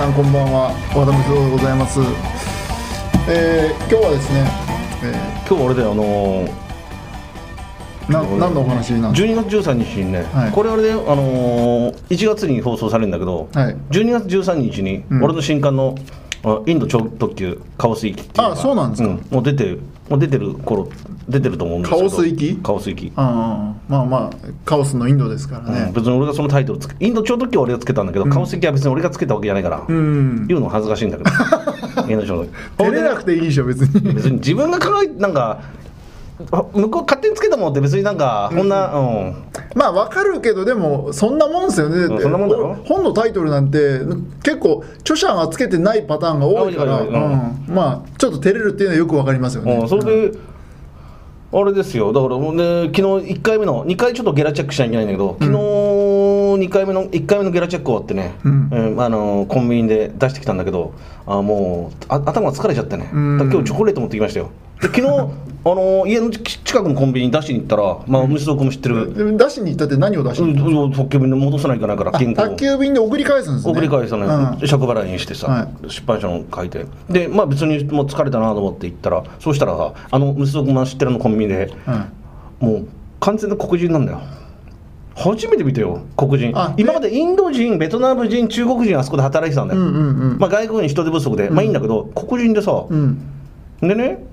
さんこんばんは、和田光でございます。えー、今日はですね、え今日あれだよあのーー、な何のお話なんです12月13日にね、はい。これあれで、あのー1月に放送されるんだけど、はい。12月13日にうん。俺の新刊の、あインド超特急カオス行きっていうあそうなんですか？もう出てるもう出てる頃出てると思うんですけど。カオス行きカオス行き、あーまあまあ、カオスのインドですからうん。ね。別に俺がそのタイトルつけインド超特急は俺がつけたんだけど、カオス行きは別に俺がつけたわけじゃないから、うん。言うの恥ずかしいんだけど。インド超特急。照れなくていいでしょ、別に。別に自分が考えなんかあ向こう勝手につけたものって別になんかこんな、うんまあわかるけど、でも、そんなもんですよね。うんそんなもんだろ？本のタイトルなんて、結構、著者がつけてないパターンが多いから、うん。まあ、ちょっと照れるっていうのはよくわかりますよね。うん、それで、あれですよ。だからもうね昨日1回目の2回ちょっとゲラチェックしなきゃいけないんだけど昨日2回目の1回目のゲラチェック終わってね、うん。うんあのコンビニで出してきたんだけどあもうあ頭が疲れちゃってね、今日チョコレート持ってきましたよ。で昨日あの家の近くのコンビニに出しに行ったら、まあ、虫蔵君も知ってる、でも出しに行ったって何を出しうに行ったん、特急便で戻さないといけないからあ銀行宅急便で送り返すんですね。送り返さない、うん。借払いにしてさ、は出版社の書いて。でまあ別にもう疲れたなと思って行ったらそうしたらさあの息子が知ってるあのコンビニでうん。もう完全な黒人なんだよ。初めて見たよ黒人。あ今までインド人ベトナム人中国人あそこで働いてたんだよ、うんうんうん。まあ、外国人人手不足で、まあいいんだけど黒人でさ、うん。でね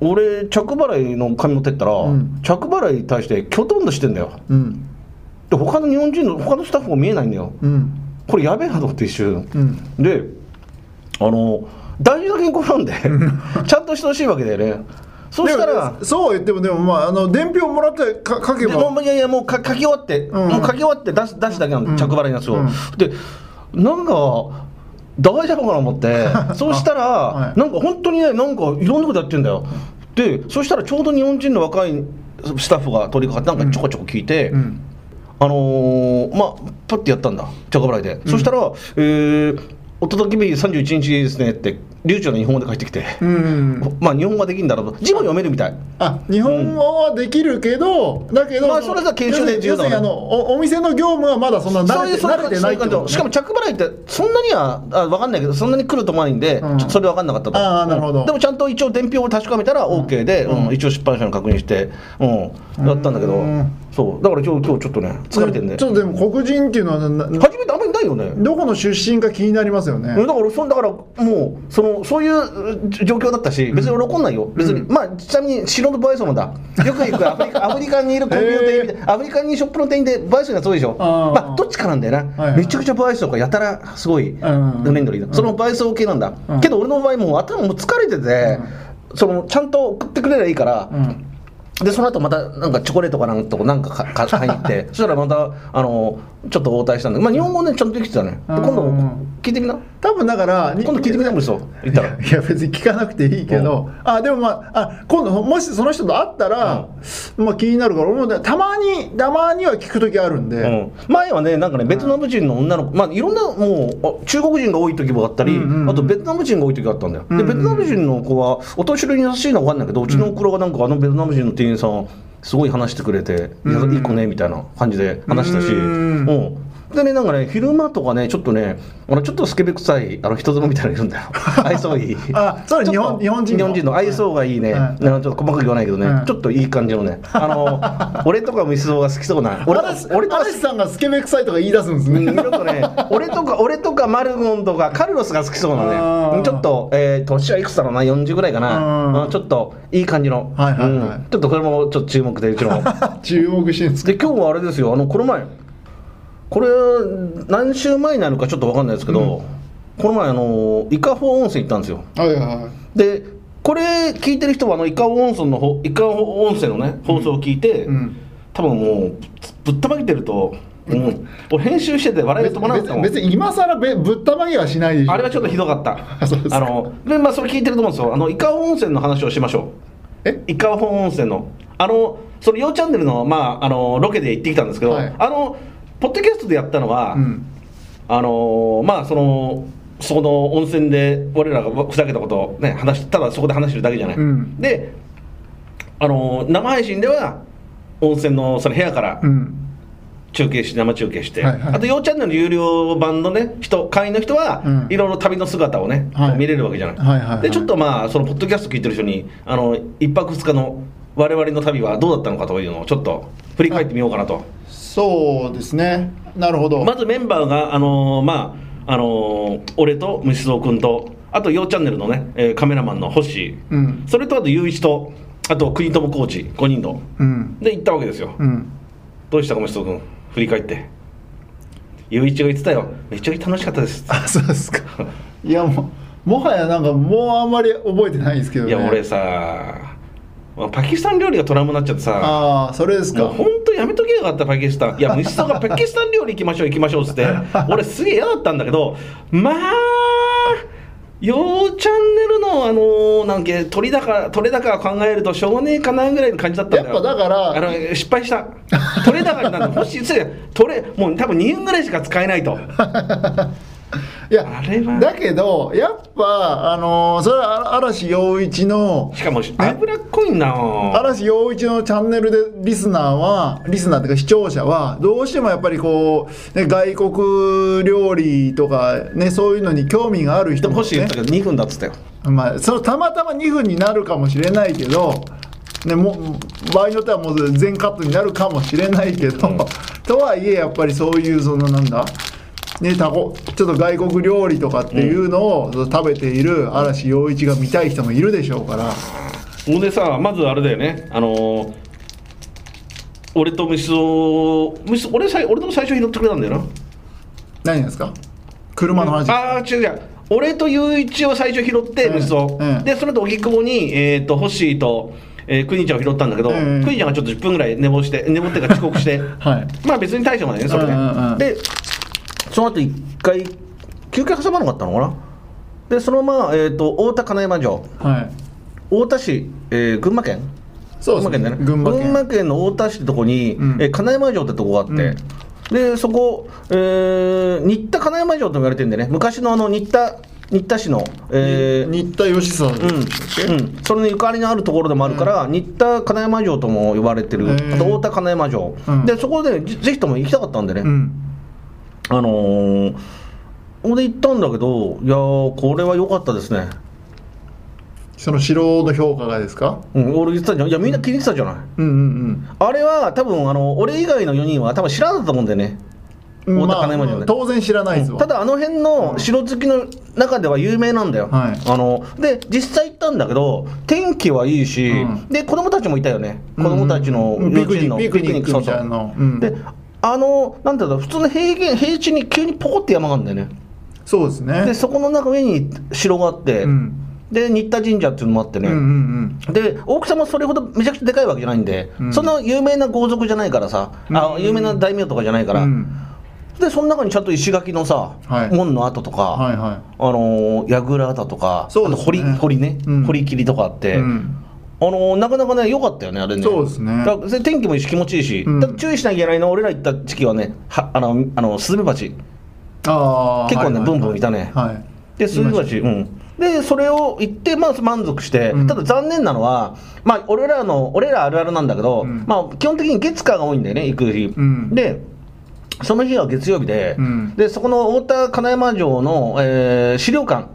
俺着払いの紙持ってったら、ん。着払いに対してきょとんとしてんだよ。うん。で他の日本人の他のスタッフも見えないんだよ。うん。これやべえなと思って一瞬。うん。であの大事な原稿なんでちゃんとしてほしいわけだよね。そしたらそうは言ってもでもまああの伝票もらってか書けでばいやいやもうか書き終わって、ん。もう書き終わって出す出すだけなの、うん。着払いのやつを、うん。でなんか大丈夫かな思って。そうしたら、はい。なんか本当にねなんかいろんなことやってんだよ。でそしたらちょうど日本人の若いスタッフが取り掛かってなんかちょこちょこ聞いて、うん。あのーまあパッてやったんだ。着払いで、そしたら「えーお届け日31日ですね」って流暢な日本語で返ってきて、うんまあ日本語ができるんだろうと。字も読めるみたい。あ日本語はできるけど、だけど、まあそれが研修で重要だおお店の業務はまだそんな慣れて慣れてないとねしかも着払いってそんなにはあ分かんないけどそんなに来ると思わないんで、うん。ちょっとそれ分かんなかったと。あーなるほど。うん。でもちゃんと一応伝票を確かめたら OK で、うん。一応出版社に確認して、うん、やったんだけど、うんそう。だから今日今日ちょっとね疲れてんねちょっとでも黒人っていうのは初めてないよね。どこの出身か気になりますよね、だからそんだからもうそのそういうう状況だったし別に俺怒んないよ、別にまあちなみに白のバイソンだ。よく行くアフリカ アフリカにいるコンビニの店員でアフリカにショップの店員でバイソンがそうでしょ？まあどっちかなんだよな、はいはい。めちゃくちゃバイソンがやたらすごいん。レンドリーだそのバイソン系なんだ、うん。けど俺の場合もう頭もう疲れてて、そのちゃんと送ってくれりゃいいから、うんでその後またなんかチョコレートかなんとかなんかかか買いに行って そしたらまたあのちょっと応対したんだけど、まあ、日本語ねちゃんとできてたねで今度うん聞いてみな多分だから今度聞いてみなもんそう言ったら。いや別に聞かなくていいけど、あでもまああ今度もしその人と会ったら、まあ気になるから俺もねたまにたまには聞く時あるんで、うん、前はねなんかねベトナム人の女の子まあいろんなもうあ中国人が多い時もあったり、うんうんうん。あとベトナム人が多い時があったんだよ、うんうんでベトナム人の子はお年寄りに優しいのは分かんないけどうちのおふくろがなんかあのベトナム人の店員さんすごい話してくれて「いいい子ね」みたいな感じで話したし、うん。うんでねなんかね昼間とかねちょっとねあのちょっとスケベ臭いあの人妻みたいなのいるんだよ。愛想いい。あそれ日本日本人の。日本人の。愛想がいいね、ちょっと細かく言わないけどね、うんちょっといい感じのね。あの 俺とかミスドが好きそうな俺俺とか嵐さんがスケベ臭いとか言い出すんですね、うん。ちょっとね、俺とか、俺とかマルゴンとかカルロスが好きそうなね、ちょっと、えー、年はいくつだろうな、40ぐらいかな、ちょっといい感じの、はいはいはい。うん。ちょっとこれもちょっと注目で、うちの。注目してるんですで、今日はあれですよ、あの、この前、これ、何週前になるかちょっと分かんないですけど、この前、あの、伊香保温泉行ったんですよ。はいはいはい。で、これ聞いてる人は、あの、伊香保温泉のほ、伊香保温泉のね、放送を聞いて、うん。多分もうぶったまげてるとうん、俺編集してて笑いが止まらなかったもん。別に今更べぶったまげはしないでしょ。あれはちょっとひどかった。あのでまあそれ聞いてると思うんですよ。あの伊香保温泉の話をしましょう。え？伊香保温泉の。あのそれ「ようチャンネルの」まあ、あのロケで行ってきたんですけど、はい。あのポッドキャストでやったのは、うん。あのまあそのその温泉で俺らがふざけたことをね話しただそこで話してるだけじゃない、うん。であの生配信では温泉のその部屋からうん。中継し生中継して、はいはい。あと「ようチャンネル」の有料版のね人会員の人は、うん。いろいろ旅の姿をね、はい。見れるわけじゃない、はいはいはい。でちょっとまあそのポッドキャスト聞いてる人にあの一泊二日の我々の旅はどうだったのかというのをちょっと振り返ってみようかなと、そうですね。なるほど。まずメンバーがあのーまああのー俺と虫蔵君とあと「ようチャンネル」のね、えーカメラマンの星。うん。それとあと雄一とあと国友コーチ5人の。うん。で行ったわけですよ、うん。どうしたか虫蔵君？振り返って。雄一が言ってたよ。めっちゃ楽しかったです。あそうですか。いやもうもはやなんかもうあんまり覚えてないんですけどね。いや俺さまあパキスタン料理がトラウマになっちゃってさ。ああそれですか。本当やめとけよかったパキスタン。いや虫さんがパキスタン料理行きましょう行きましょうっつって 俺すげえ嫌だったんだけどまあようチャンネルのあのーなんけ取り高取れ高を考えるとしょうがねえかなぐらいの感じだったんだよ。やっぱだからあの失敗した。取れ高になるもし取れもう多分2分ぐらいしか使えないと いやあれは。だけどやっぱあのーそれは嵐陽一のしかも脂っこいんだもん嵐陽一のチャンネルでリスナーはリスナーっていうか視聴者はどうしてもやっぱりこう、ね、外国料理とかねそういうのに興味があるで人も、ねも星言ったけど2分だっつったよ。まあ、そのたまたま2分になるかもしれないけど、ね、もう場合によってはもう全カットになるかもしれないけど、うん。とはいえやっぱりそういうそのなんだね、タコちょっと外国料理とかっていうのを食べている嵐陽一が見たい人もいるでしょうから、ほんでさまずあれだよね。あのー俺と虫を虫俺さい俺とも最初拾ってくれたんだよな。何ですか？車の話、ああ違う違う。俺と雄一を最初拾ってうん。虫を、うん。でその後荻窪に、えー、とホッシーと、えー、クニちゃんを拾ったんだけど、うんクニちゃんがちょっと10分ぐらい寝坊して寝坊っていうか遅刻して。はい。まあ別に大したもんねそれで、うんうんうん。でその後一回休憩挟まなかったのかな？でそのまま、えー、と太田金山城。はい。太田市、えー群馬県？そうですね。群馬県だね。群馬県。の太田市ってとこに、うん。えー金山城ってとこがあって、でそこ、えー新田金山城と言われてるんでね。昔のあの新田新田市の、えー新田義貞うんでしたっけ、うん、それにゆかりのあるところでもあるから、新田金山城とも呼ばれてる、あと太田金山城、うん。でそこでぜぜひとも行きたかったんでね、うんあのー、俺行ったんだけどいやーこれは良かったですね、その城の評価がですか？うん、俺言ってたじゃん。いやみんな気に入ってたじゃない、うんうんあれは多分あの俺以外の4人は多分知らなかったと思うんだよね、うん太田金山城ね。当然知らないですわ、ただあの辺の城好きの中では有名なんだよ、はい。あので実際行ったんだけど天気はいいし、うん。で子供たちもいたよね。子供たちのうん幼稚園のピクニックみたいなであのなんていうんだろう普通の平原平地に急にポコって山があるんだよね。そうですね。でそこの中上に城があって、うん。で新田神社っていうのもあってね、うんうんで大きさもそれほどめちゃくちゃでかいわけじゃないんで、うん。そんな有名な豪族じゃないからさ、あうん。有名な大名とかじゃないから、うん。でその中にちゃんと石垣のさ、はい。門の跡とか、はいはあのー櫓だとか、ね。あと堀堀ね、うん。堀切りとかあって、うんあのーなかなかね良かったよねあれね。そうですね。だからで天気もいいし気持ちいいし、うん。注意しなきゃいけないのは俺ら行った時期はねはあのあのスズメバチ。ああ結構ねはいはいはい。ブンブンいたね。はい。でスズメバチうん。でそれを行ってまず満足して、うん。ただ残念なのはまあ俺らの俺らあるあるなんだけど、うん。まあ基本的に月火が多いんだよね行く日、うん。でその日は月曜日で、うん。でそこの太田金山城の、えー資料館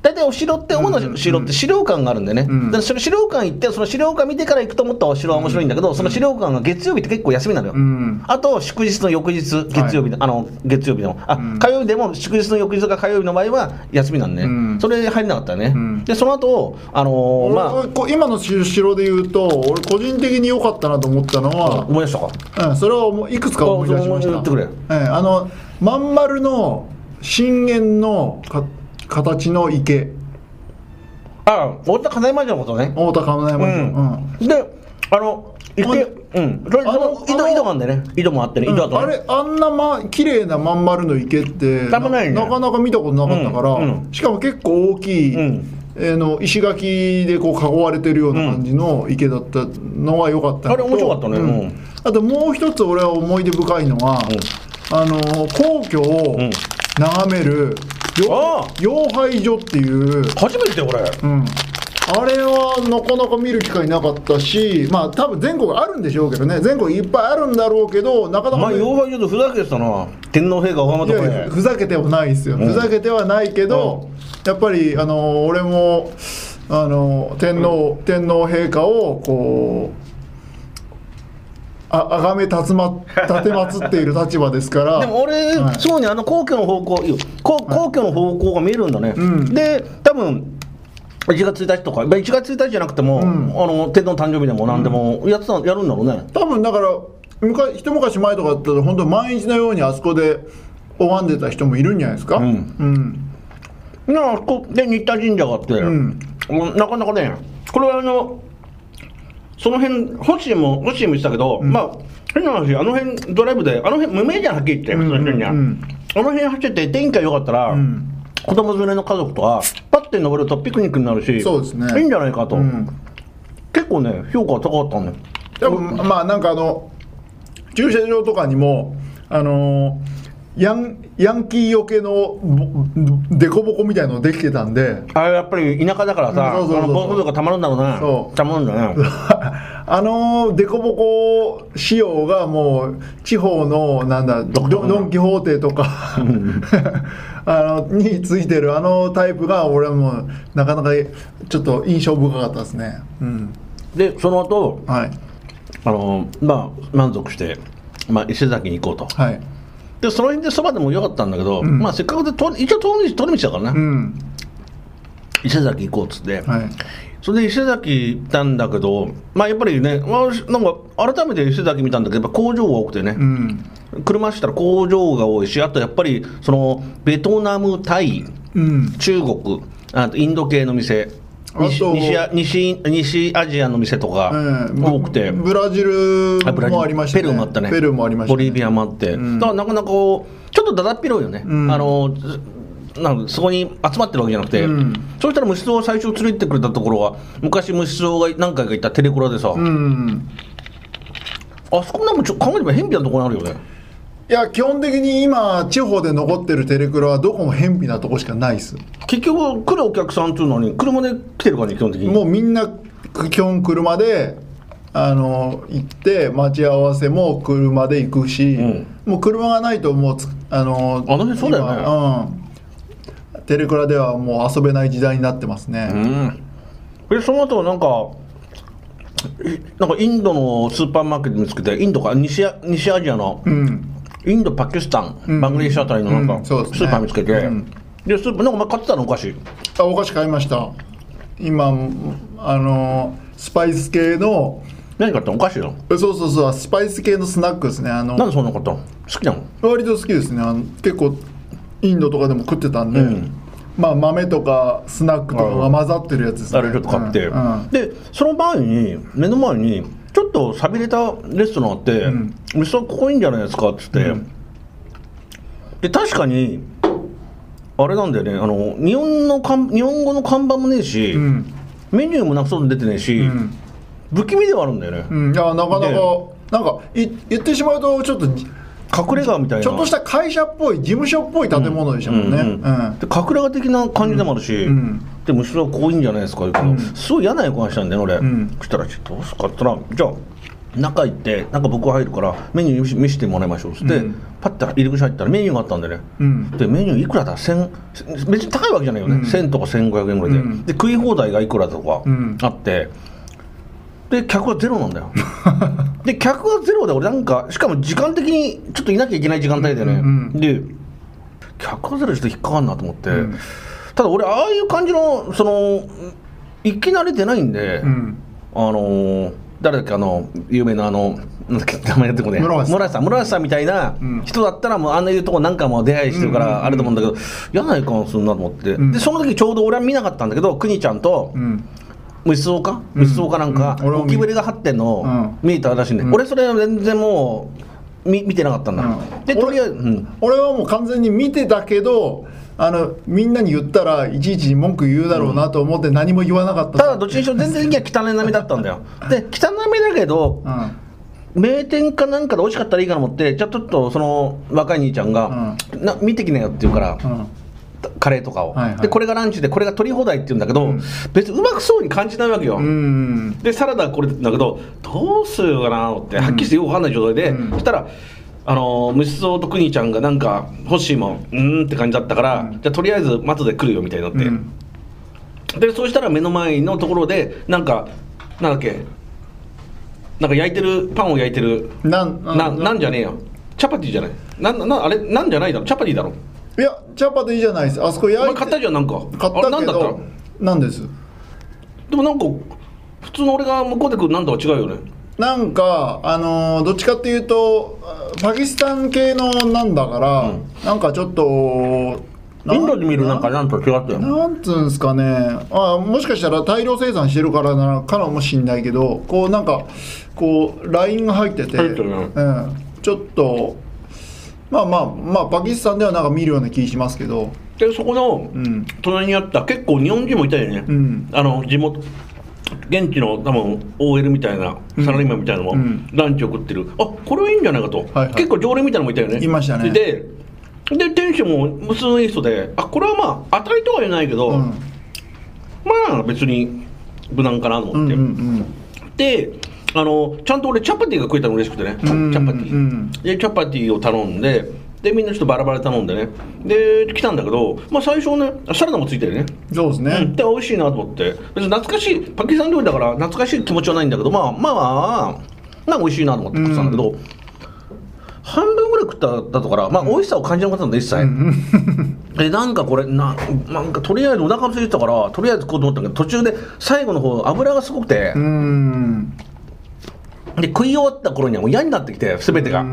大体お城って主な城って資料館があるんでね、うん。でその資料館行ってその資料館見てから行くと思ったらお城は面白いんだけど、その資料館が月曜日って結構休みなのよ、うん。あと祝日の翌日月曜日で、あの月曜日の。あ、うん。火曜日でも祝日の翌日が火曜日の場合は休みなんで、うん。それ入れなかったよね、うん。でその後あのー俺まあ今の城で言うと俺個人的に良かったなと思ったのは、思い出したか？うん、それはもういくつか思い出しました。あ言ってくれええあのまん丸の震源のか形の池。あ太田金山城のことね。大田金山城、うん。であの池うん。それそあのの井戸井戸があんだよね。井戸もあってね。井戸あとね。あれあんなま綺麗なまん丸の池ってなかなか見たことなかったから、しかも結構大きい、うん。えーの石垣でこう囲われてるような感じの池だったのは良かったあれ面白かったね。うん。うん。あともう一つ俺は思い出深いのは、あの皇居をん。眺める、養廃所っていう。初めて俺うん、あれはなかなか見る機会なかったしまあ多分全国あるんでしょうけどね。全国いっぱいあるんだろうけどなかなか、まあね妖怪ちょっとふざけてたな。天皇陛下お浜とかふざけてはないですよ、ん。ふざけてはないけど、やっぱりあの俺もあの天皇天皇陛下をこうああがめたつま立てまつっている立場ですから。でも俺、はい。すごいねあの皇居の方向皇皇居の方向が見えるんだね、うん。で多分1月1日とかまあ1月1日じゃなくても、ん。あの天皇誕生日でも何でもやってたやるんだろうね。多分だから昔一昔前とかだったら本当毎日のようにあそこで拝んでた人もいるんじゃないですか、うん。うん。なあそこで新田神社があって、うなかなかねこれはあのその辺星も星も言ってたけど、まあ変な話あの辺ドライブであの辺無名じゃんはっきり言って普通の人には、うん。うんうんあの辺走ってて天気が良かったら、ん。子供連れの家族とかパッて登るとピクニックになるしそうですね。いいんじゃないかと、ん。結構ね評価が高かったんだよ多分まあなんかあの駐車場とかにもあのーヤンヤンキーよけのぼデコボコみたいのできてたんで。あれやっぱり田舎だからさ、うんそうそうそうたまるんだろうな。そう。たまるんだね あのデコボコ仕様がもう地方のなんだドン・キホーテ。とか あのについてるあのタイプが俺はもうなかなかちょっと印象深かったですね。うん。でその後はい。あのまあ満足して、まあ、伊勢崎に行こうと。はいでその辺でそばでもよかったんだけど、まあせっかくでと一応通り道だからな、うん。伊勢崎行こうっつって、はい。それで伊勢崎行ったんだけどまあやっぱりね、まあ、なんか改めて伊勢崎見たんだけどやっぱ工場が多くてね、うん。車走ったら工場が多いしあとやっぱりそのベトナムタイうん。中国あとインド系の店西西ア西西アジアの店とかええ多くて、ブラジルあブラジル。もありましたね。ペルーもあったね。ペルーもありましたね。ボリビアもあって、ん。だからなかなかこうちょっとだだっ広いよね、ん。あのなんかそこに集まってるわけじゃなくて、うん。そうしたら虫蔵を最初連れてってくれたところは昔虫蔵が何回か行ったテレコラでさ、うん。あそこなんかちょ考えれば偏僻なところあるよねいや基本的に今地方で残ってるテレクラはどこも偏僻なとこしかないです。結局来るお客さんっていうのに車で来てるからね基本的にもうみんな基本車であの行って待ち合わせも車で行くし、うん。もう車がないともうつあのあの辺そうだよね。今うん、テレクラではもう遊べない時代になってますうね、ん。でその後なんかいなんかインドのスーパーマーケット見つけてインドか西ア西アジアのうんインドパキスタン、うん。バングラデシュあたりのなんか、うん。そうですね。スーパー見つけて、うん。でスーパーなんかお前買ってたのお菓子あお菓子買いました。今あのスパイス系の。何買ったのお菓子よそうそうそうスパイス系のスナックですね。あの。なんでそんなの買ったの？好きなの？割と好きですね。あの結構インドとかでも食ってたんで、うん。まあ豆とかスナックとかが混ざってるやつですね。あれちょっと買って、うん。うん。でその前に目の前にちょっと寂れたレストランあってうん「ミスここいいんじゃないですか」っつって、うん。で確かにあれなんだよね。あの日本の看日本語の看板もねえし、うん。メニューもなくそう出てねえし、うん。不気味ではあるんだよね、うん、いやなかなかでなんかい言ってしまうとちょっとち隠れ家みたいな。ょっとした会社っぽい事務所っぽい建物でしたもんね、隠れ家的な感じでもあるし、うんでむしろこういいんじゃないですか？言うけど、うん。すごい嫌な予感したんだよね俺、ん。そしたら「どうすか?」って言ったら「じゃあ中行ってなんか僕入るからメニュー見せてもらいましょう」っつって、うん。パッて入り口入ったらメニューがあったんでね、うん。でメニューいくらだ？1000別に高いわけじゃないよね、うん。1000とか1500円ぐらいで、うん。で食い放題がいくらとかうん。あって、で客はゼロなんだよ。で客はゼロで俺なんかしかも時間的にちょっといなきゃいけない時間帯でね、で客はゼロでちょっと引っかかんなと思って、うんただ俺ああいう感じのその行き慣れてないんで、うん。あのー誰だっけあの有名なあのなんだっけ名前やってこね室橋さん。室橋さんみたいなうん。人だったらもうあんないうとこ何回も出会いしてるからあれと思うん。だけど嫌な予感するなと思って、うん。でその時ちょうど俺は見なかったんだけど邦ちゃんとうん。虫草かうん。虫草かなんか、ゴキブリが張ってん。の見えたらしいんで、うん。俺それは全然もう見見てなかったんだ、うん。でとりあえず、うん、俺はもう完全に見てたけどあのみんなに言ったらいちいち文句言うだろうなと思って何も言わなかったただどっちにしろ全然的には汚い波だったんだよ。で汚い波だけどうん。名店かなんかで美味しかったらいいかなと思ってじゃあちょっとその若い兄ちゃんが、な見てきなよって言うから、うん。カレーとかを、はいはい。でこれがランチでこれが取り放題って言うんだけど、うん。別にうまくそうに感じないわけよ、うんでサラダこれだけどどうするかなってはっきりしてよくわかんない状態で、うん。そしたらあのー虫草とくにちゃんがなんか欲しいもんうーんって感じだったから、うん。じゃあとりあえず後で来るよみたいになって、うん。でそうしたら目の前のところでなんかなんだっけなんか焼いてるパンを焼いてるなんななんじゃねえよ。チャパティじゃない。なんなあれなんじゃないだろ？チャパティだろ？いやチャパティじゃないです。あそこお焼いて。前買ったじゃんなんか。買ったあれなんだった？けどなんです。でもなんか普通の俺が向こうで食うなんとは違うよねなんかあのーどっちかっていうとパキスタン系のなんだから、うん。なんかちょっとインドで見るなんかなん？と違ったよなんつうんすかね。あもしかしたら大量生産してるからなのかもしんないけどこうなんかこうラインが入ってて、うん、ちょっとまあまあまあパキスタンではなんか見るような気しますけど。でそこのうん。隣にあった結構日本人もいたよね、うん。あの地元現地の多分 OL みたいなサラリーマンみたいなのも、うん。ランチを食ってる。あこれはいいんじゃないかと、はいはい。結構常連みたいなのもいたよね。いましたね。でで店主も普通のいい人であこれはまあ当たりとは言えないけど、うん。まあ別に無難かなとうんう思って、ん。であのちゃんと俺チャパティが食えたの嬉しくてね、うんチャパティ、うんでチャパティを頼んででみんなちょっとバラバラで頼んでね。で来たんだけど、まあ、最初ねサラダもついてるね。そうですね、うん、で美味しいなと思って。別に懐かしいパキスタン料理だから懐かしい気持ちはないんだけどまあまあまあ美味しいなと思って食ってたんだけど、半分ぐらい食っただとからまあ美味しさを感じなかったんだ一切、でなんかこれななんかとりあえずお腹空いてたからとりあえず食おうと思ったけど途中で最後の方油がすごくて、うん。で食い終わった頃にはもう嫌になってきて全てが、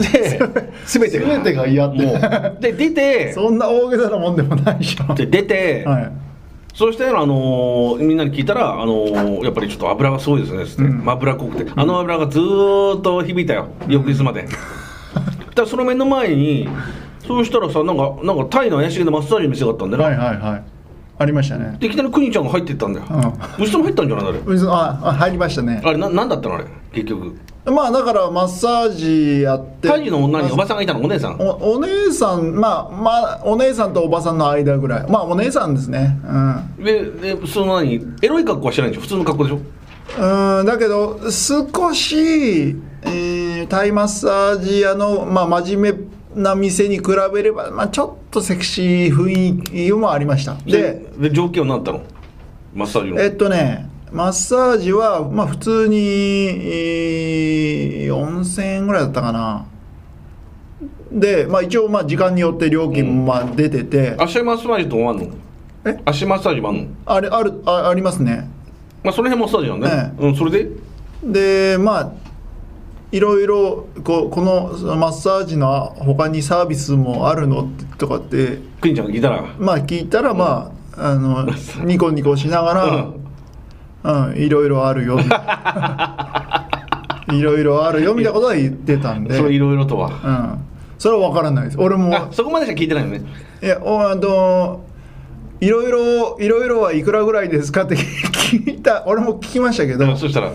で全てが。全てが嫌って。で出て。そんな大げさなもんでもないでしょで出て、はい。そして、あのーみんなに聞いたら、あのーやっぱりちょっと油がすごいですねっつって、うん。油濃くて。あの油がずーっと響いたよ。翌日まで、だその目の前にそうしたらさなんかなんかタイの怪しげなマッサージの店があったんだよ、はいはいはい。ありましたね。でいきなりクニちゃんが入ってったんだよ、ううちとも入ったんじゃないあれ？あ入りましたね。あれななんだったのあれ？結局まあだからマッサージやって。タイの女におばさんがいたの？お姉さん。おお姉さんまあまあお姉さんとおばさんの間ぐらい。まあお姉さんですね。うん。ででその何？エロい格好はしてないんでしょ？普通の格好でしょ？うんだけど少し、えータイマッサージ屋の、まあ、真面目な店に比べれば、まあ、ちょっとセクシー雰囲気もありました。でで条件は何だったの？マッサージの。えっとねマッサージは、まあ、普通に、えー4000円ぐらいだったかな。で、まあ、一応まあ時間によって料金もまあ出てて、足マッサージとかもあんの？え？足マッサージもあんの？あれあるあありますね。まあその辺マッサージなんね、うんそれで？でまあいろいろこうこのマッサージの他にサービスもあるのとかって。クニちゃんが聞いたらまあ聞いたらまああのニコニコしながら、うん、いろいろあるよ。いろいろあるよみたいなことは言ってたんで、それいろいろとは。うん、それは分からないです。俺も。あそこまでしか聞いてないのね。いやおあのいろいろいろいろはいくらぐらいですかって聞いた。俺も聞きましたけど。そしたら。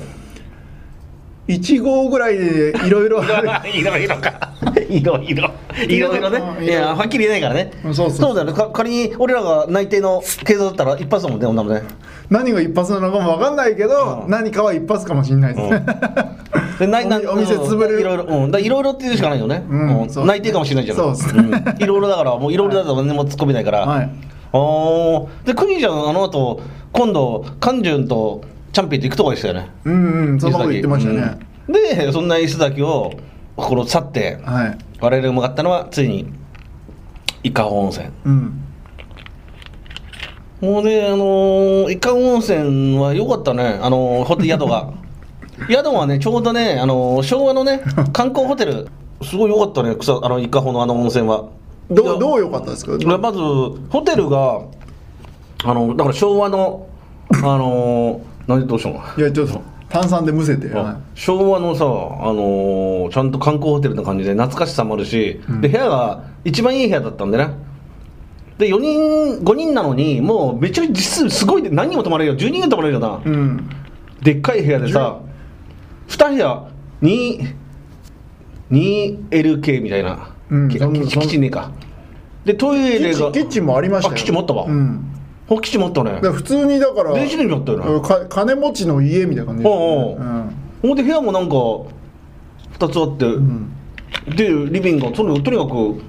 1号ぐらいでいろいろある。いろいろか いろいろ。いろいろね。うんいやはっきり言えないからね。うんそう。そうだよね。か仮に俺らが内定の警察だったら一発だもんね女もね。何が一発なのかも分かんないけど、うん。何かは一発かもしれないですね、でないなお店潰れる。いろいろ。うん。だいろいろっていうしかないよね。うんうん。内定かもしれないじゃんそうですん。いろいろだからもういろいろだと何も突っ込めないから。はい。あーでクニちゃんあの後今度カンジュンとチャンピオンと行くとこでしたよね。うんうん。そんなこと言ってましたね、うん。でそんな椅子崎をこの去ってはい。我々が向かったのはついに伊香保温泉。うん。もうねあのー伊香保温泉は良かったね。あのーホテル宿が。宿はねちょうどねあのー昭和のね 観光ホテル。すごい良かったね草あの伊香保のあの温泉は。どどう良かったですか？まずホテルがあのだから昭和のあのー、何どうしたのいやちょっと炭酸でむせて、は昭和のさ、あのーちゃんと観光ホテルな感じで懐かしさもあるし、うん。で部屋が一番いい部屋だったんでね。で4人5人なのにもうめちゃくちゃ実数すごいで何人も泊まれるよ。10人が泊まれるよな、いうん。でっかい部屋でさ2部屋 2- 2LK みたいな、きうんキキッチンねえか。でトイキレがキッチンもありましたよ。あキッチンもあったわ。うんあキッチンもあったね。普通にだから電子レンジあったよなか金持ちの家みたいな感じ。でねほん。で部屋もなんか2つあって、うん。でリビングがとにとにかく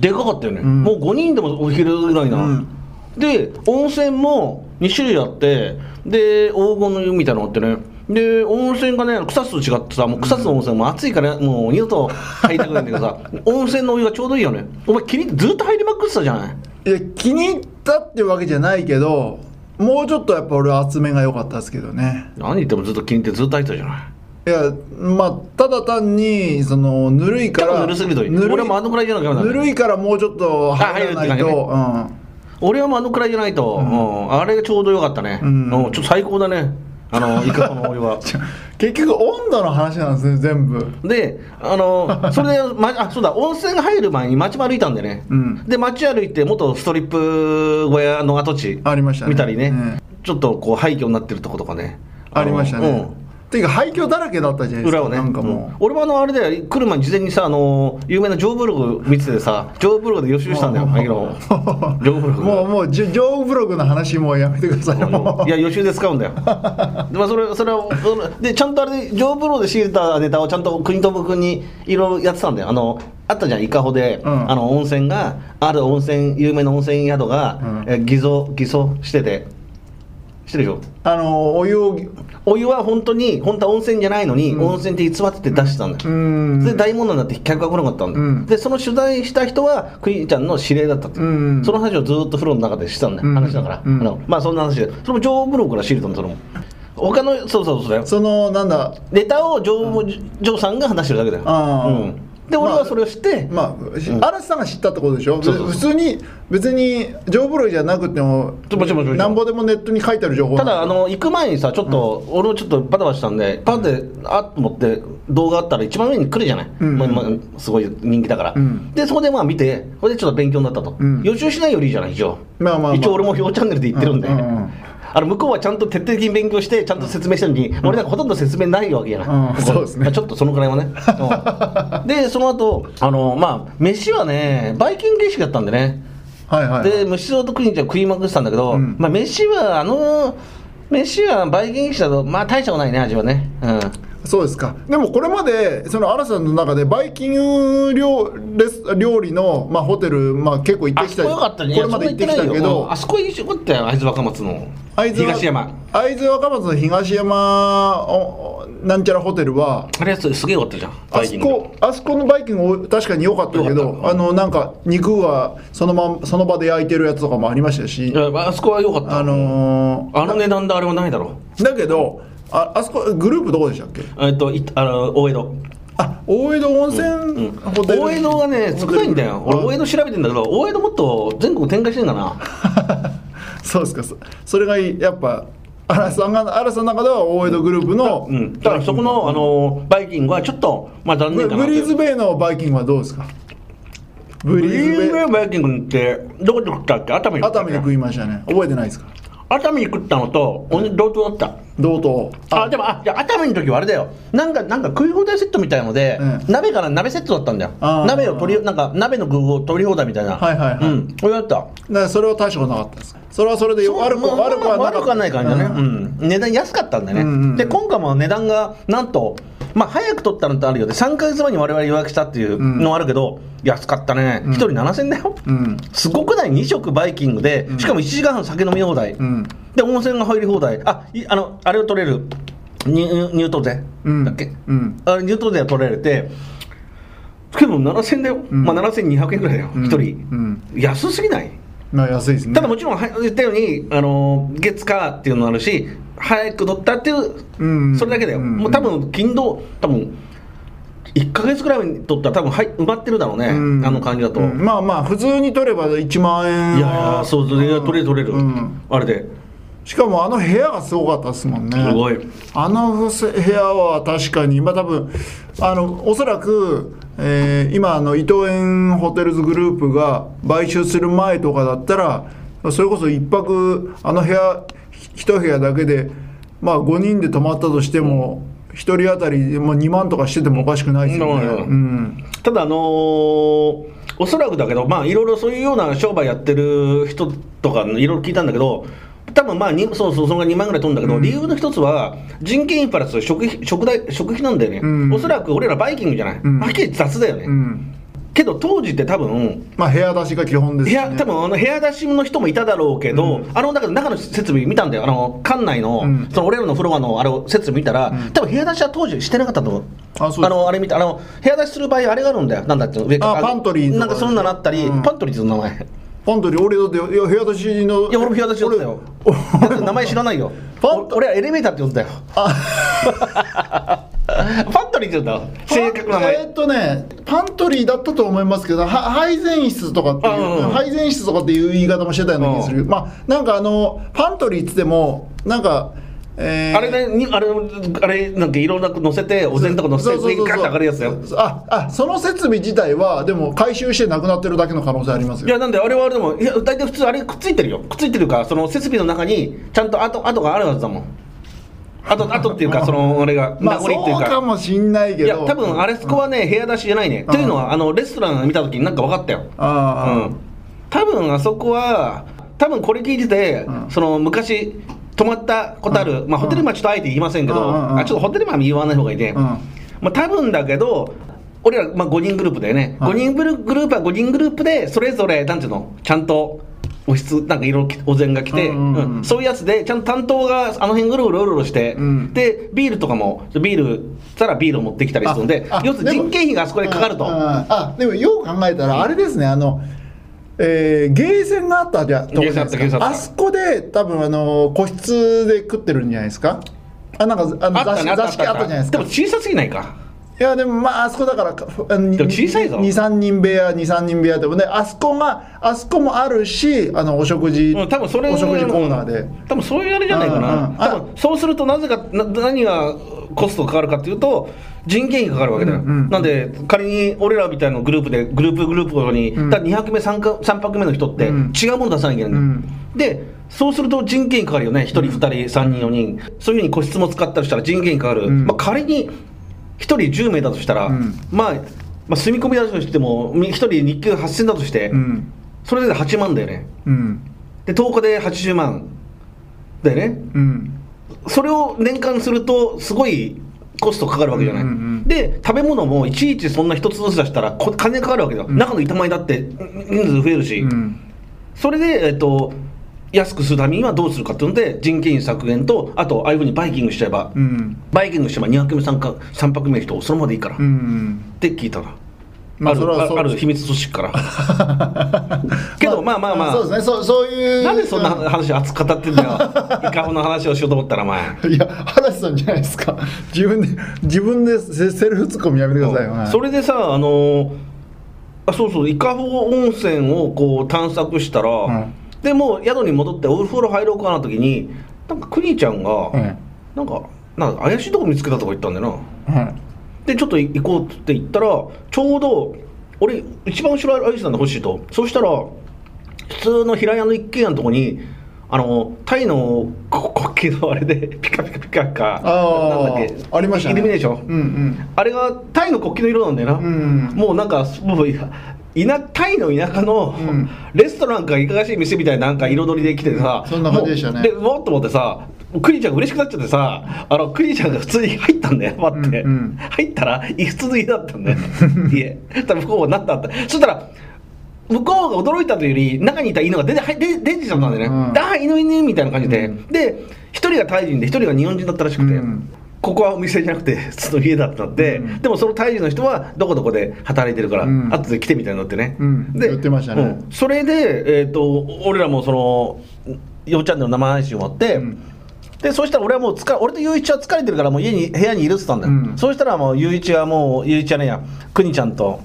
でかかったよね、うん。もう5人でもお昼ぐらいな、うん。で温泉も2種類あってで黄金の湯みたいなのあってね。で温泉がね草津と違ってさもう草津の温泉も暑いからもう二度と入りたくないんだけどさ 温泉のお湯がちょうどいいよね。お前気に入ってずっと入りまくってたじゃないいや気に入ったってわけじゃないけどもうちょっとやっぱ俺は厚めが良かったですけどね。何言ってもずっと気に入ってずっと入ってたじゃない。いやまあただ単にそのぬるいからぬるすぎるといいぬるい俺もあのくらいじゃなぬるいからもうちょっと入らないあ入るってと、感俺はもうあのくらいじゃないと、うん。あれがちょうどよかったね、うん。うん。ちょっと最高だねあのイカのお湯は。うん、結局温度の話なんですね全部。であのそれで、ま、あそうだ温泉が入る前に街歩いたんでね、うん。で街歩いて元ストリップ小屋の跡地ありましたね。見たりね、うん。ちょっとこう廃墟になってるとことかね。ありましたね、うんていうか廃墟だらけだったじゃないですか裏をね。なんかもう、うん。俺もあのあれで来る前に事前にさあの有名なジョーブログ見ててさジョーブログで予習したんだよ廃墟のジョーブログ。もうもうジョジョーブログの話もうやめてください。よもう。いや予習で使うんだよ。でまあそれそれはでちゃんとあれでジョーブローで仕入れたネタをちゃんと国友君にいろいろやってたんだよ。あのあったじゃん伊香保で、うん。あの温泉がある温泉有名な温泉宿が、うん。え偽造偽装してて。知ってるでしょ？あのお湯をお湯は本当に本当は温泉じゃないのに、うん。温泉って偽ってて出してたんだよ、うん。で大問題になって客が来なかったんだよ、うん。でその取材した人はクイーンちゃんの指令だったって、うん。その話をずっと風呂の中でしてたんだよ、うん。話だから、うん。あのまあそんな話で。それもジョーブログから仕入れたのそれも。他のそうそうそうそのなんだ？ネタをジョー,、ジョーさんが話してるだけだよ、うん、で俺はそれを知って、まあ、し嵐さんが知ったってことでしょ、普通に別にジョーブログじゃなくてもなんぼでもネットに書いてある情報ただあの行く前にさちょっと、俺もちょっとバタバタしたんでパンであっと思って動画あったら一番上に来るじゃない、うん。まあまあすごい人気だから、うん。でそこでまあ見てそれでちょっと勉強になったと、うん。予習しないよりいいじゃない一応、まあまあまあ。一応俺も表チャンネルで言ってるんで、あの向こうはちゃんと徹底的に勉強してちゃんと説明したのに、俺なんかほとんど説明ないわけじゃな。い、うん。そうですね。まあちょっとそのくらいはね、うん。でその後あのまあ飯はねバイキング形式だったんでね。はいはいで虫蔵とクイーンちゃん食いまくってたんだけど、うん。まあ飯はあの飯はバイキング式だとまあ大したことないね味はね。うんそうですか。でもこれまでその嵐さんの中でバイキング料レス料理の、まあ、ホテル、まあ、結構行ってきたあそこよかったね。これまで行ってきたけどうんあそこよかったよ。会津若松の。東山。会津若松の東山おなんちゃらホテルはあれすすげえよかったじゃん。あそこあそこのバイキング確かに良かったけどあのなんか肉はその,、ま、その場で焼いてるやつとかもありましたしあそこは良かった。あのーあの値段であれはないだろだけどああそこグループどこでしたっけ？えっといあの大江戸。あ大江戸温泉ホテル、大江戸がね少ないんだよ。俺大江戸調べてんだけど大江戸もっと全国展開してんだな。そうですか。そそれがやっぱ嵐さんが嵐さんの中では大江戸グループの、うん。だからそこのあのバイキングはちょっとまあ残念かなブリーズベイのバイキングはどうですか？ブブリーズベイバイキングってどこで食ったっけ？熱海で熱海で食いましたね。覚えてないですか？熱海に食ったのと同等だった。同等。あでもあじゃあ熱海の時はあれだよ。なんかなんか食い放題セットみたいなので、うん。鍋から鍋セットだったんだよ。鍋を取りなんか鍋の具を取り放題みたいな。はいはいはい。うん。これだった。だそれは大したことなかったですそれはそれでよ悪く悪くはなかった。悪くはない感じだね、ううん。ん値段安かったんだね、で今回も値段がなんとまあ早く取ったのってあるよで3か月前に我々予約したっていうのはあるけど、安かったね、一1人7000だよ、うん。すごくない？2食バイキングで、ん。しかも1時間半酒飲み放題、うん。で温泉が入り放題。あいあのあれを取れる。入入湯税うん。だっけ、うん。あれ入湯税が取られて。けど7000だよ、うん。まあ7200円ぐらいだよ、うん。1人、うん。安すぎない？まあ安いですね。ただもちろんは言ったようにあの月火っていうのもあるし早く取ったっていう、うん。それだけだよ、うん。もう多分金土多分1か月ぐらいに取ったら多分はい埋まってるだろうね、うん。あの感じだと、うん。まあまあ普通に取れば1万円いやいやそうそういや取れる取れる、うん。あれでしかもあの部屋がすごかったですもんね。すごい。あの部屋は確かに今多分あのおそらく、えー今あの伊藤園ホテルズグループが買収する前とかだったらそれこそ一泊あの部屋一部屋だけでまあ5人で泊まったとしても1人当たりもう2万とかしててもおかしくないですよね。うん。うん。ただあのーおそらくだけどまあいろいろそういうような商売やってる人とかいろいろ聞いたんだけど多分まあにそうそうそのが2万ぐらい取るんだけど、理由の一つは人件費プラス食費食代食費なんだよね、うん。おそらく俺らバイキングじゃない、ん。はっきり雑だよね、うん。けど当時って多分まあ部屋出しが基本ですしね。部屋多分あの部屋出しの人もいただろうけど、あのだから中の設備見たんだよ、あの館内の,、うん。その俺らのフロアのあれを設備見たら、多分部屋出しは当時してなかったと思う。あのあれ見たあの部屋出しする場合あれがあるんだよ。なんだっけ上あパントリーなんかそんなのあったり、うん。パントリーっていう名前パントリー俺だっていや部屋出しのいや俺も部屋出しだったよ。名前知らないよ。パン俺はエレベーターって呼んだよ。パ ントリーって言うんだよ正確な名前。えーっとねパントリーだったと思いますけどは配膳室とかっていう、あうんうん。配膳室とかっていう言い方もしてたような気がする。けど、まあなんかあのパントリーっつってもなんかえー。あれねにあれあれなんかいろんな乗せてお膳とか乗せてガッと上がるやつだよ。ああその設備自体はでも回収してなくなってるだけの可能性ありますよ。いやなんであれはあれでもいや大体普通あれくっついてるよ。くっついてるからその設備の中にちゃんと跡跡があるはずだもん。跡跡 っていうかそのあれがまあ名残っていうそうかもしんないけど。いや多分あれそこはね部屋出しじゃないね。というのはあのレストラン見た時になんか分かったよ。ああ、うん。多分あそこは多分これ聞いてて、うん。その昔泊まったことある、うん。まあ、ホテルマンちょっとあえて言いませんけど、あちょっとホテルマン言わない方がいいね、うん。まあ、多分だけど俺ら、まあ、5人グループだよね、はい5人グループは5人グループでそれぞれなんていうの？ちゃんとお室なんかいろいろお膳が来て、うんそういうやつでちゃんと担当があの辺ぐるぐるうろうろして、うん。でビールとかもビールたらビールを持ってきたりするんで要するに人件費があそこでかかると。あでもよう考えたらあれですねあのえー、ゲーセンがあったじゃゲーセンあそこで多分あの個室で食ってるんじゃないですか。あなんかあの座敷座敷あったじゃないですか。でも小さすぎないか。いやでもまああそこだからかあの小さいぞ。23人部屋23人部屋でもねあそこがあそこもあるしあのお食事、うん、多分それお食事コーナーで、うん多分そういうあれじゃないかな、うんうん。あ多分そうするとなぜかな何がコストかかるかっていうと人件費がかかるわけだよ、うんうんなんで仮に俺らみたいなグループでグループグループごとに、うん。だ2泊目 3, か3泊目の人ってうん。違うもの出さなきゃいけない。ん。だよ、でそうすると人件費かかるよね。1人2人3人4人。そういうふうに個室も使ったりしたら人件費かかる、うん。まあ、仮に1人10名だとしたら、うん。まあまあ、住み込みだとしても1人日給8000だとして、うん。それで8万だよね。うん。で10日で80万だよね。うんそれを年間するとすごいコストかかるわけじゃない、うんうんうん。で食べ物もいちいちそんな一つずつ出したらこ金かかるわけだよ、うん。中の板前だって人数増えるし、うん。それで、えっと、安くするためにはどうするかっていうので人件費削減とあとああいうふうにバイキングしちゃえば、うん。バイキングしちゃえば2泊目 3, か3泊目の人そのままでいいから、っうんて聞いたら、まああるそれはそう。あある秘密組織から。け どまあまあまあ。そうですね。そうそういう。なんでそんな話熱く語ってんだよ。イカホの話をしようと思ったらお前。いや原さんじゃないですか。自分で自分でセセルフツッコミやめてくださいよ、はいそれでさあのーあそうそう伊香保温泉をこう探索したら、ん。でもう宿に戻ってお風呂入ろうかな時になんかクニちゃんが、うん。なんかなんか怪しいとこ見つけたとか言ったんだよな。はいでちょっと行こうって言ったらちょうど俺一番後ろ歩いてたんだ欲しいと。そしたら普通の平屋の一軒家のとこにあのタイのこ国旗のあれでピカピカピカピカあなんだっーけ？ありましたね。イルミネーション、うんうん。あれがタイの国旗の色なんだよな、うんもうなんかもう田タイの田舎の、うん。レストランかいかがしい店みたいななんか彩りで来ててさそんな感じでしたね。でもっと思ってさクニちゃんが嬉しくなっちゃってさあのクニちゃんが普通に入ったんだよ待って、うんうん。入ったらい普通の家だったんだよ。家多分向こうは何だったそしたら向こうが驚いたというより中にいた犬が出てはい出出てきちゃったんだよね、うんああ犬犬みたいな感じで、うん。で一人がタイ人で一人が日本人だったらしくて、うん。ここはお店じゃなくて普通の家だったって、うん。でもそのタイ人の人はどこどこで働いてるから、うん。後で来てみたいになってね、うん。言ってましたね。うん。それで、えー、と俺らもそのようチャンネルの生配信終わって、うん。でそうしたら俺はもう疲れ俺と雄一は疲れてるからもう家に部屋にいるって言ったんだよ、うん。そうしたらもう雄一はもう雄一はねやくにちゃんと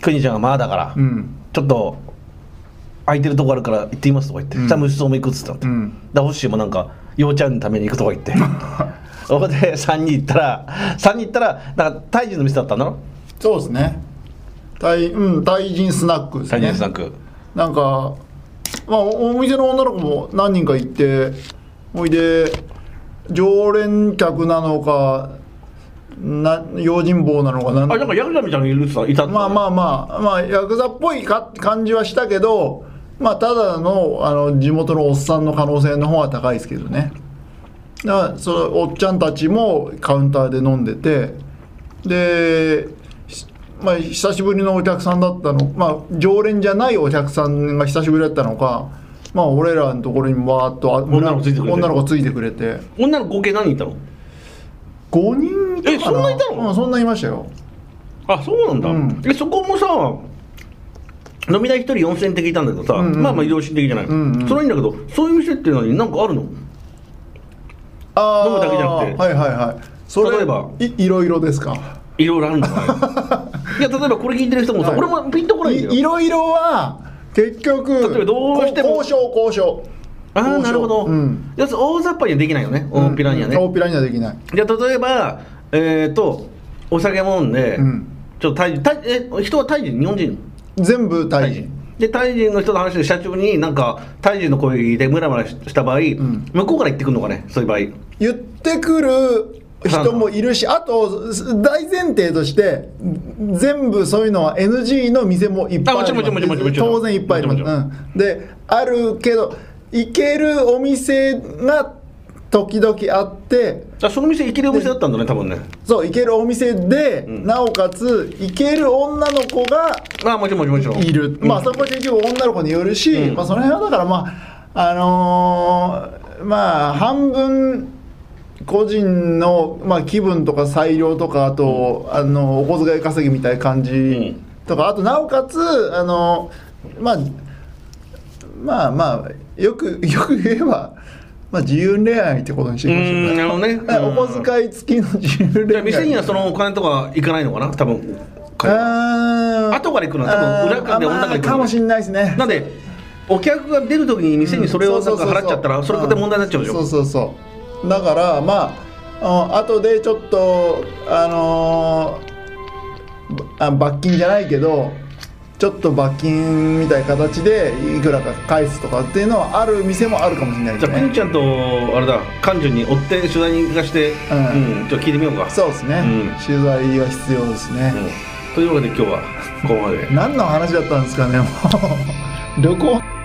くにちゃんがまあだから、うんちょっと空いてるとこあるから行ってみますとか言って、うん。じゃあ虫草も行くっつったって、うん。でホッシーもなんかようちゃんのために行くとか言って。そこで3人行ったら3人行ったらなんかタイ人の店だったんだろそうですね。タイうんタイ人スナックですタイね人スナック。なんかまあおお店の女の子も何人か行ってほいで常連客なのかな用心棒なのかな。んあなんかヤクザみたいなのいるさいた。まあまあまあまあヤクザっぽいか感じはしたけどまあただのあの地元のおっさんの可能性の方が高いですけどね。だからそのおっちゃんたちもカウンターで飲んでてで、しまあ、久しぶりのお客さんだったのまあ常連じゃないお客さんが久しぶりだったのかまあ俺らのところにわーっとあ女の子ついてくれて。女の子ついてくれて。女の子合計何人いたの？5人いたかえそんないたの？うんそんないましたよ。あそうなんだ、うん。えそこもさ飲み代一人4000円って聞いたんだけどさ、うんうん。まあまあ移動心的じゃない、うんうん。それはいいんだけどそういう店っていうのに何かあるの？あー飲むだけじゃなくて。はいはいはい。それ例えば？いいろいろですか？いろいろあるんだ。いや例えばこれ聞いてる人もさ、はい。俺もピンとこないんだよ。いいろいろは結局例えばどうしてもこ交渉交渉。ああなるほど、うん。要するに大雑把にはできないよね。大っぴらにはね、大っぴらにはできない。じゃあ例えばえっ、とお酒飲んで、うん。ちょっとタイ人タイえ人はタイ人？日本人？全部タイ人。でタイ人の人と話して社長になんかタイ人の声でムラムラした場合、ん。向こうから言ってくるのかね？そういう場合。言ってくる人もいるしあと大前提として全部そういうのは NG の店もいっぱいあります。あもちろんもちろんもちろんもちろん。当然いっぱいあります、うん、であるけど行けるお店が時々あってあその店行けるお店だったんだね多分ね。そう行けるお店で、ん。なおかつ行ける女の子があもちろんもちろん。もちろん。いる、まあそこは結局女の子によるし、うん。まあその辺はだからまああのーまあ半分個人の、まあ、気分とか裁量とかあと、あのお小遣い稼ぎみたいな感じとか、あとなおかつあのまあまあまあよくよく言えば、まあ、自由恋愛ってことにしてうみましょうーんなるほどね。お小遣い付きの自由恋愛。店にはそのお金とか行かないのかな？多分。あー。後から行くのは。多分裏からで女から行くのまあかもしれないですね。なんでお客が出る時に店にそれをなんか払っちゃったらそれで問題になっちゃうでしょ？そうそうそう。だからまああ後でちょっとあのーあ罰金じゃないけどちょっと罰金みたいな形でいくらか返すとかっていうのはある店もあるかもしれないでじゃあピンすねちゃんとあれだ幹事に追って取材に行かしてうんうん。ちょっと聞いてみようか。そうですね、うん。取材は必要ですね、うん。というわけで今日はここまで。何の話だったんですかねもう。旅行